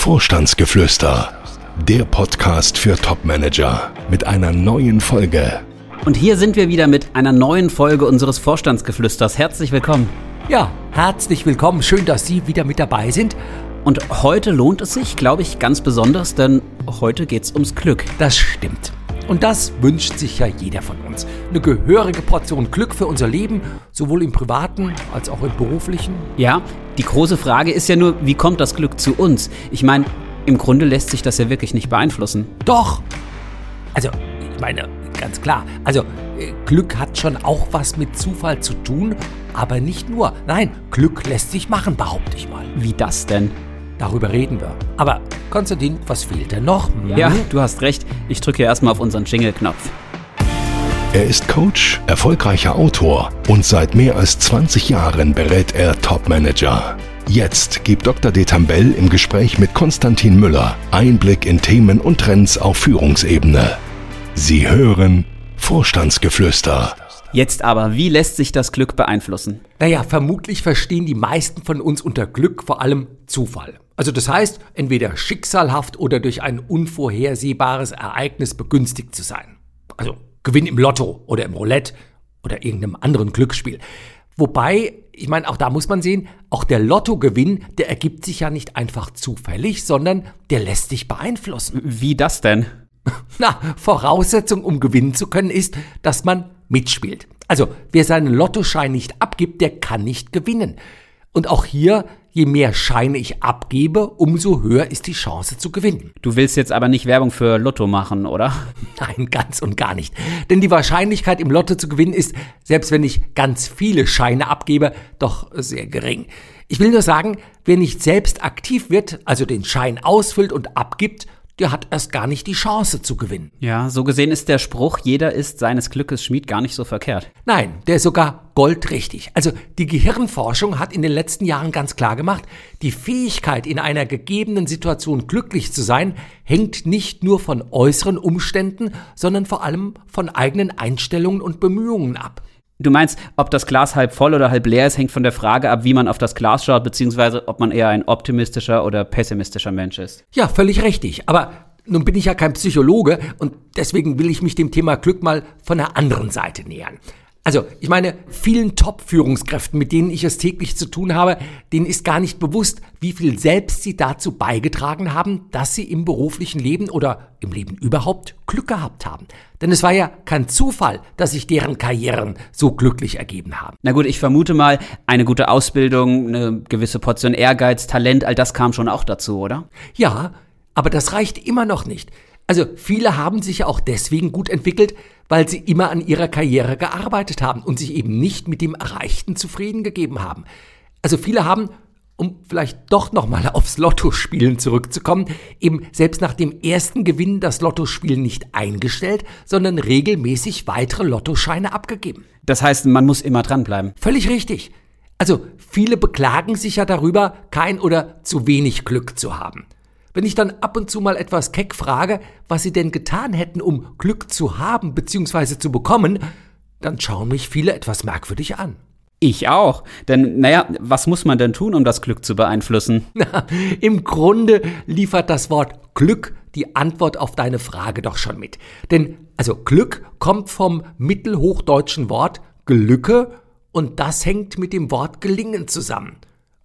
Vorstandsgeflüster, der Podcast für Topmanager mit einer neuen Folge. Und hier sind wir wieder mit einer neuen Folge unseres Vorstandsgeflüsters. Herzlich willkommen. Ja, herzlich willkommen. Schön, dass Sie wieder mit dabei sind. Und heute lohnt es sich, glaube ich, ganz besonders, denn heute geht es ums Glück. Das stimmt. Und das wünscht sich ja jeder von uns. Eine gehörige Portion Glück für unser Leben, sowohl im privaten als auch im beruflichen. Ja, die große Frage ist ja nur, wie kommt das Glück zu uns? Ich meine, im Grunde lässt sich das ja wirklich nicht beeinflussen. Doch! Also, ich meine, ganz klar. Also, äh, Glück hat schon auch was mit Zufall zu tun, aber nicht nur. Nein, Glück lässt sich machen, behaupte ich mal. Wie das denn? Darüber reden wir. Aber Konstantin, was fehlt denn noch? Ja, du hast recht. Ich drücke erstmal auf unseren Jingle-Knopf. Er ist Coach, erfolgreicher Autor und seit mehr als 20 Jahren berät er Topmanager. Jetzt gibt Dr. Detambell im Gespräch mit Konstantin Müller Einblick in Themen und Trends auf Führungsebene. Sie hören Vorstandsgeflüster. Jetzt aber, wie lässt sich das Glück beeinflussen? Naja, vermutlich verstehen die meisten von uns unter Glück vor allem Zufall. Also das heißt, entweder schicksalhaft oder durch ein unvorhersehbares Ereignis begünstigt zu sein. Also Gewinn im Lotto oder im Roulette oder irgendeinem anderen Glücksspiel. Wobei, ich meine, auch da muss man sehen, auch der Lottogewinn, der ergibt sich ja nicht einfach zufällig, sondern der lässt sich beeinflussen. Wie das denn? Na, Voraussetzung, um gewinnen zu können, ist, dass man mitspielt. Also, wer seinen Lottoschein nicht abgibt, der kann nicht gewinnen. Und auch hier, je mehr Scheine ich abgebe, umso höher ist die Chance zu gewinnen. Du willst jetzt aber nicht Werbung für Lotto machen, oder? Nein, ganz und gar nicht. Denn die Wahrscheinlichkeit im Lotto zu gewinnen ist, selbst wenn ich ganz viele Scheine abgebe, doch sehr gering. Ich will nur sagen, wer nicht selbst aktiv wird, also den Schein ausfüllt und abgibt, der hat erst gar nicht die Chance zu gewinnen. Ja, so gesehen ist der Spruch, jeder ist seines Glückes Schmied gar nicht so verkehrt. Nein, der ist sogar goldrichtig. Also die Gehirnforschung hat in den letzten Jahren ganz klar gemacht, die Fähigkeit, in einer gegebenen Situation glücklich zu sein, hängt nicht nur von äußeren Umständen, sondern vor allem von eigenen Einstellungen und Bemühungen ab. Du meinst, ob das Glas halb voll oder halb leer ist, hängt von der Frage ab, wie man auf das Glas schaut, beziehungsweise ob man eher ein optimistischer oder pessimistischer Mensch ist. Ja, völlig richtig. Aber nun bin ich ja kein Psychologe und deswegen will ich mich dem Thema Glück mal von der anderen Seite nähern. Also, ich meine, vielen Top-Führungskräften, mit denen ich es täglich zu tun habe, denen ist gar nicht bewusst, wie viel selbst sie dazu beigetragen haben, dass sie im beruflichen Leben oder im Leben überhaupt Glück gehabt haben. Denn es war ja kein Zufall, dass sich deren Karrieren so glücklich ergeben haben. Na gut, ich vermute mal, eine gute Ausbildung, eine gewisse Portion Ehrgeiz, Talent, all das kam schon auch dazu, oder? Ja, aber das reicht immer noch nicht. Also viele haben sich ja auch deswegen gut entwickelt, weil sie immer an ihrer Karriere gearbeitet haben und sich eben nicht mit dem Erreichten zufrieden gegeben haben. Also viele haben, um vielleicht doch nochmal aufs Lottospielen zurückzukommen, eben selbst nach dem ersten Gewinn das Lottospiel nicht eingestellt, sondern regelmäßig weitere Lottoscheine abgegeben. Das heißt, man muss immer dranbleiben. Völlig richtig. Also viele beklagen sich ja darüber, kein oder zu wenig Glück zu haben. Wenn ich dann ab und zu mal etwas keck frage, was sie denn getan hätten, um Glück zu haben bzw. zu bekommen, dann schauen mich viele etwas merkwürdig an. Ich auch. Denn, naja, was muss man denn tun, um das Glück zu beeinflussen? Im Grunde liefert das Wort Glück die Antwort auf deine Frage doch schon mit. Denn, also Glück kommt vom mittelhochdeutschen Wort Gelücke und das hängt mit dem Wort gelingen zusammen.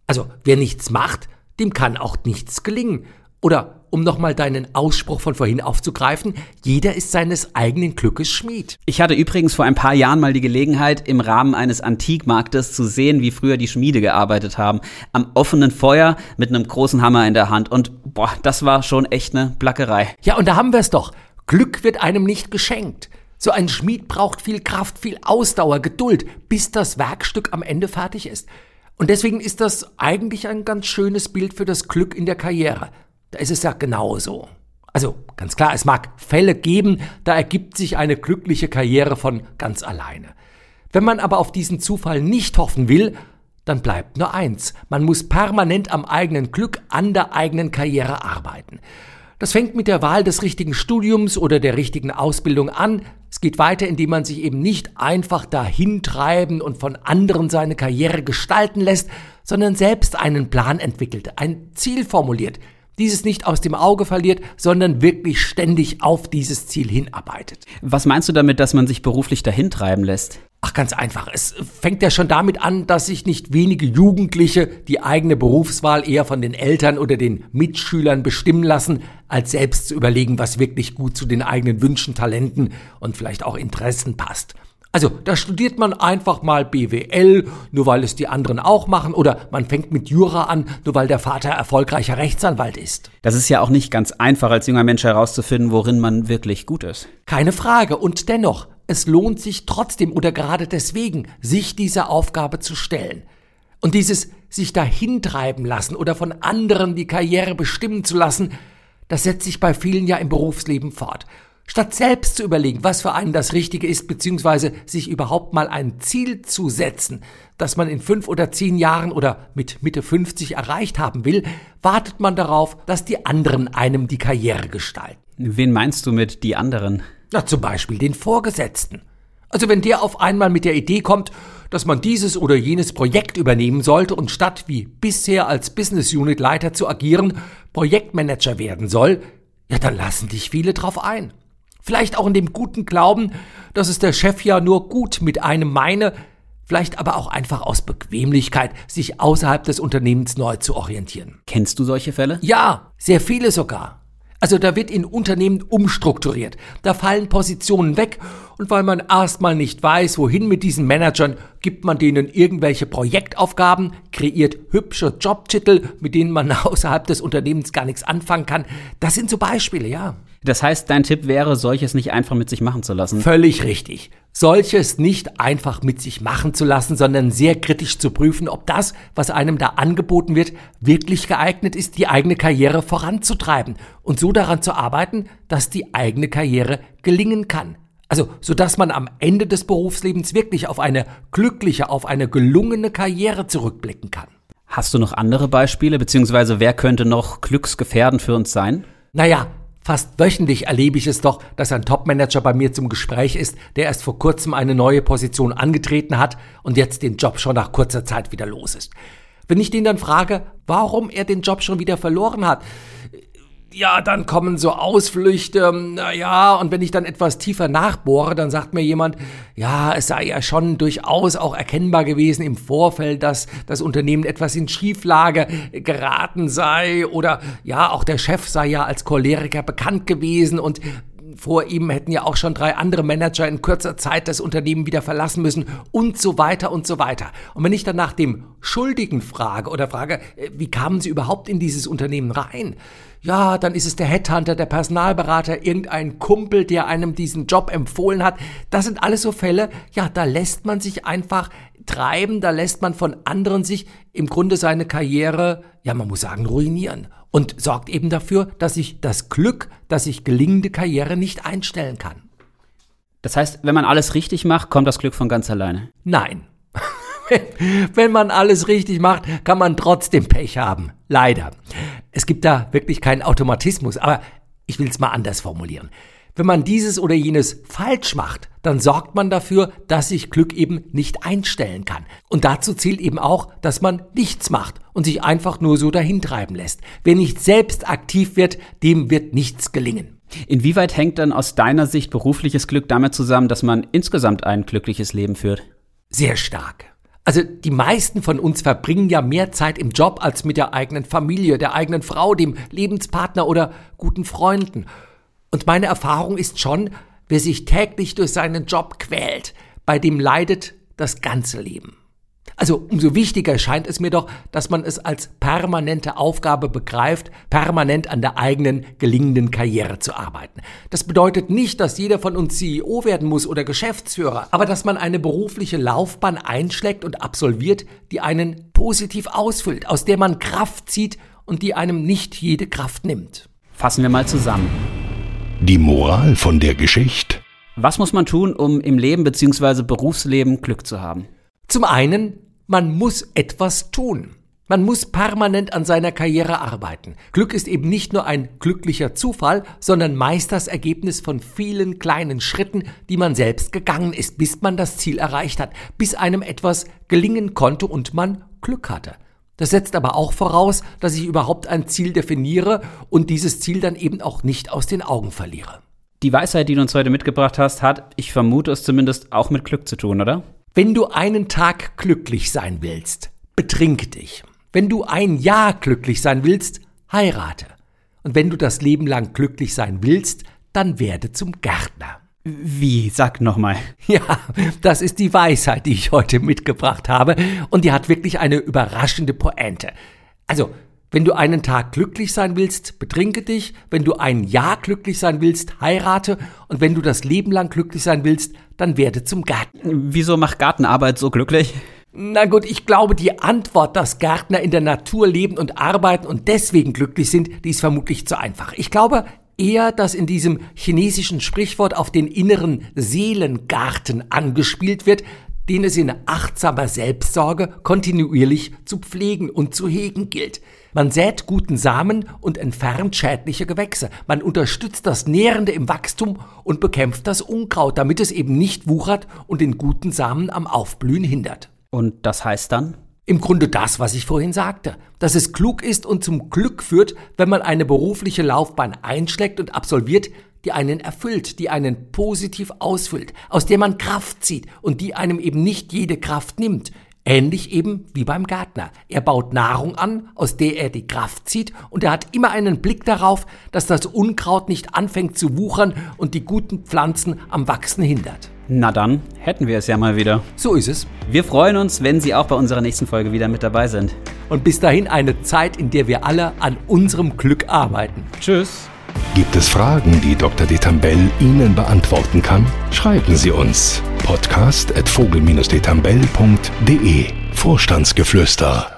Also, wer nichts macht, dem kann auch nichts gelingen. Oder um nochmal deinen Ausspruch von vorhin aufzugreifen, jeder ist seines eigenen Glückes Schmied. Ich hatte übrigens vor ein paar Jahren mal die Gelegenheit, im Rahmen eines Antikmarktes zu sehen, wie früher die Schmiede gearbeitet haben. Am offenen Feuer mit einem großen Hammer in der Hand. Und boah, das war schon echt eine Plackerei. Ja, und da haben wir es doch. Glück wird einem nicht geschenkt. So ein Schmied braucht viel Kraft, viel Ausdauer, Geduld, bis das Werkstück am Ende fertig ist. Und deswegen ist das eigentlich ein ganz schönes Bild für das Glück in der Karriere. Da ist es ja genauso. Also ganz klar, es mag Fälle geben, da ergibt sich eine glückliche Karriere von ganz alleine. Wenn man aber auf diesen Zufall nicht hoffen will, dann bleibt nur eins. Man muss permanent am eigenen Glück, an der eigenen Karriere arbeiten. Das fängt mit der Wahl des richtigen Studiums oder der richtigen Ausbildung an. Es geht weiter, indem man sich eben nicht einfach dahin treiben und von anderen seine Karriere gestalten lässt, sondern selbst einen Plan entwickelt, ein Ziel formuliert, dieses nicht aus dem Auge verliert, sondern wirklich ständig auf dieses Ziel hinarbeitet. Was meinst du damit, dass man sich beruflich dahin treiben lässt? Ach, ganz einfach. Es fängt ja schon damit an, dass sich nicht wenige Jugendliche die eigene Berufswahl eher von den Eltern oder den Mitschülern bestimmen lassen, als selbst zu überlegen, was wirklich gut zu den eigenen Wünschen, Talenten und vielleicht auch Interessen passt. Also, da studiert man einfach mal BWL, nur weil es die anderen auch machen, oder man fängt mit Jura an, nur weil der Vater erfolgreicher Rechtsanwalt ist. Das ist ja auch nicht ganz einfach, als junger Mensch herauszufinden, worin man wirklich gut ist. Keine Frage. Und dennoch, es lohnt sich trotzdem oder gerade deswegen, sich dieser Aufgabe zu stellen. Und dieses sich dahintreiben lassen oder von anderen die Karriere bestimmen zu lassen, das setzt sich bei vielen ja im Berufsleben fort. Statt selbst zu überlegen, was für einen das Richtige ist, beziehungsweise sich überhaupt mal ein Ziel zu setzen, das man in fünf oder zehn Jahren oder mit Mitte 50 erreicht haben will, wartet man darauf, dass die anderen einem die Karriere gestalten. Wen meinst du mit die anderen? Na, zum Beispiel den Vorgesetzten. Also wenn der auf einmal mit der Idee kommt, dass man dieses oder jenes Projekt übernehmen sollte und statt wie bisher als Business Unit Leiter zu agieren, Projektmanager werden soll, ja, dann lassen dich viele drauf ein. Vielleicht auch in dem guten Glauben, dass es der Chef ja nur gut mit einem meine, vielleicht aber auch einfach aus Bequemlichkeit, sich außerhalb des Unternehmens neu zu orientieren. Kennst du solche Fälle? Ja, sehr viele sogar. Also da wird in Unternehmen umstrukturiert. Da fallen Positionen weg und weil man erstmal nicht weiß, wohin mit diesen Managern, gibt man denen irgendwelche Projektaufgaben, kreiert hübsche Jobtitel, mit denen man außerhalb des Unternehmens gar nichts anfangen kann. Das sind so Beispiele, ja. Das heißt, dein Tipp wäre, solches nicht einfach mit sich machen zu lassen. Völlig richtig. Solches nicht einfach mit sich machen zu lassen, sondern sehr kritisch zu prüfen, ob das, was einem da angeboten wird, wirklich geeignet ist, die eigene Karriere voranzutreiben und so daran zu arbeiten, dass die eigene Karriere gelingen kann. Also, so dass man am Ende des Berufslebens wirklich auf eine glückliche, auf eine gelungene Karriere zurückblicken kann. Hast du noch andere Beispiele, beziehungsweise wer könnte noch glücksgefährdend für uns sein? Naja, Fast wöchentlich erlebe ich es doch, dass ein Topmanager bei mir zum Gespräch ist, der erst vor kurzem eine neue Position angetreten hat und jetzt den Job schon nach kurzer Zeit wieder los ist. Wenn ich den dann frage, warum er den Job schon wieder verloren hat, ja, dann kommen so Ausflüchte, naja, und wenn ich dann etwas tiefer nachbohre, dann sagt mir jemand, ja, es sei ja schon durchaus auch erkennbar gewesen im Vorfeld, dass das Unternehmen etwas in Schieflage geraten sei oder ja, auch der Chef sei ja als Choleriker bekannt gewesen und vor ihm hätten ja auch schon drei andere Manager in kurzer Zeit das Unternehmen wieder verlassen müssen und so weiter und so weiter. Und wenn ich dann nach dem Schuldigen frage oder frage, äh, wie kamen Sie überhaupt in dieses Unternehmen rein? Ja, dann ist es der Headhunter, der Personalberater, irgendein Kumpel, der einem diesen Job empfohlen hat. Das sind alles so Fälle, ja, da lässt man sich einfach treiben, da lässt man von anderen sich im Grunde seine Karriere, ja, man muss sagen, ruinieren und sorgt eben dafür, dass ich das Glück, dass ich gelingende Karriere nicht einstellen kann. Das heißt, wenn man alles richtig macht, kommt das Glück von ganz alleine. Nein. wenn man alles richtig macht, kann man trotzdem Pech haben. Leider. Es gibt da wirklich keinen Automatismus, aber ich will es mal anders formulieren. Wenn man dieses oder jenes falsch macht, dann sorgt man dafür, dass sich Glück eben nicht einstellen kann. Und dazu zählt eben auch, dass man nichts macht und sich einfach nur so dahintreiben lässt. Wer nicht selbst aktiv wird, dem wird nichts gelingen. Inwieweit hängt dann aus deiner Sicht berufliches Glück damit zusammen, dass man insgesamt ein glückliches Leben führt? Sehr stark. Also die meisten von uns verbringen ja mehr Zeit im Job als mit der eigenen Familie, der eigenen Frau, dem Lebenspartner oder guten Freunden. Und meine Erfahrung ist schon, wer sich täglich durch seinen Job quält, bei dem leidet das ganze Leben. Also umso wichtiger scheint es mir doch, dass man es als permanente Aufgabe begreift, permanent an der eigenen gelingenden Karriere zu arbeiten. Das bedeutet nicht, dass jeder von uns CEO werden muss oder Geschäftsführer, aber dass man eine berufliche Laufbahn einschlägt und absolviert, die einen positiv ausfüllt, aus der man Kraft zieht und die einem nicht jede Kraft nimmt. Fassen wir mal zusammen. Die Moral von der Geschichte. Was muss man tun, um im Leben bzw. Berufsleben Glück zu haben? Zum einen, man muss etwas tun. Man muss permanent an seiner Karriere arbeiten. Glück ist eben nicht nur ein glücklicher Zufall, sondern meist das Ergebnis von vielen kleinen Schritten, die man selbst gegangen ist, bis man das Ziel erreicht hat, bis einem etwas gelingen konnte und man Glück hatte. Das setzt aber auch voraus, dass ich überhaupt ein Ziel definiere und dieses Ziel dann eben auch nicht aus den Augen verliere. Die Weisheit, die du uns heute mitgebracht hast, hat, ich vermute es zumindest, auch mit Glück zu tun, oder? Wenn du einen Tag glücklich sein willst, betrink dich. Wenn du ein Jahr glücklich sein willst, heirate. Und wenn du das Leben lang glücklich sein willst, dann werde zum Gärtner. Wie? Sag nochmal. Ja, das ist die Weisheit, die ich heute mitgebracht habe. Und die hat wirklich eine überraschende Pointe. Also, wenn du einen Tag glücklich sein willst, betrinke dich. Wenn du ein Jahr glücklich sein willst, heirate. Und wenn du das Leben lang glücklich sein willst, dann werde zum Gärtner. Wieso macht Gartenarbeit so glücklich? Na gut, ich glaube, die Antwort, dass Gärtner in der Natur leben und arbeiten und deswegen glücklich sind, die ist vermutlich zu einfach. Ich glaube, eher, dass in diesem chinesischen Sprichwort auf den inneren Seelengarten angespielt wird, den es in achtsamer Selbstsorge kontinuierlich zu pflegen und zu hegen gilt. Man sät guten Samen und entfernt schädliche Gewächse. Man unterstützt das Nährende im Wachstum und bekämpft das Unkraut, damit es eben nicht wuchert und den guten Samen am Aufblühen hindert. Und das heißt dann? Im Grunde das, was ich vorhin sagte, dass es klug ist und zum Glück führt, wenn man eine berufliche Laufbahn einschlägt und absolviert, die einen erfüllt, die einen positiv ausfüllt, aus der man Kraft zieht und die einem eben nicht jede Kraft nimmt. Ähnlich eben wie beim Gärtner. Er baut Nahrung an, aus der er die Kraft zieht, und er hat immer einen Blick darauf, dass das Unkraut nicht anfängt zu wuchern und die guten Pflanzen am Wachsen hindert. Na dann, hätten wir es ja mal wieder. So ist es. Wir freuen uns, wenn Sie auch bei unserer nächsten Folge wieder mit dabei sind. Und bis dahin eine Zeit, in der wir alle an unserem Glück arbeiten. Tschüss. Gibt es Fragen, die Dr. Detambell Ihnen beantworten kann? Schreiben Sie uns podcast at vogel-detambell.de Vorstandsgeflüster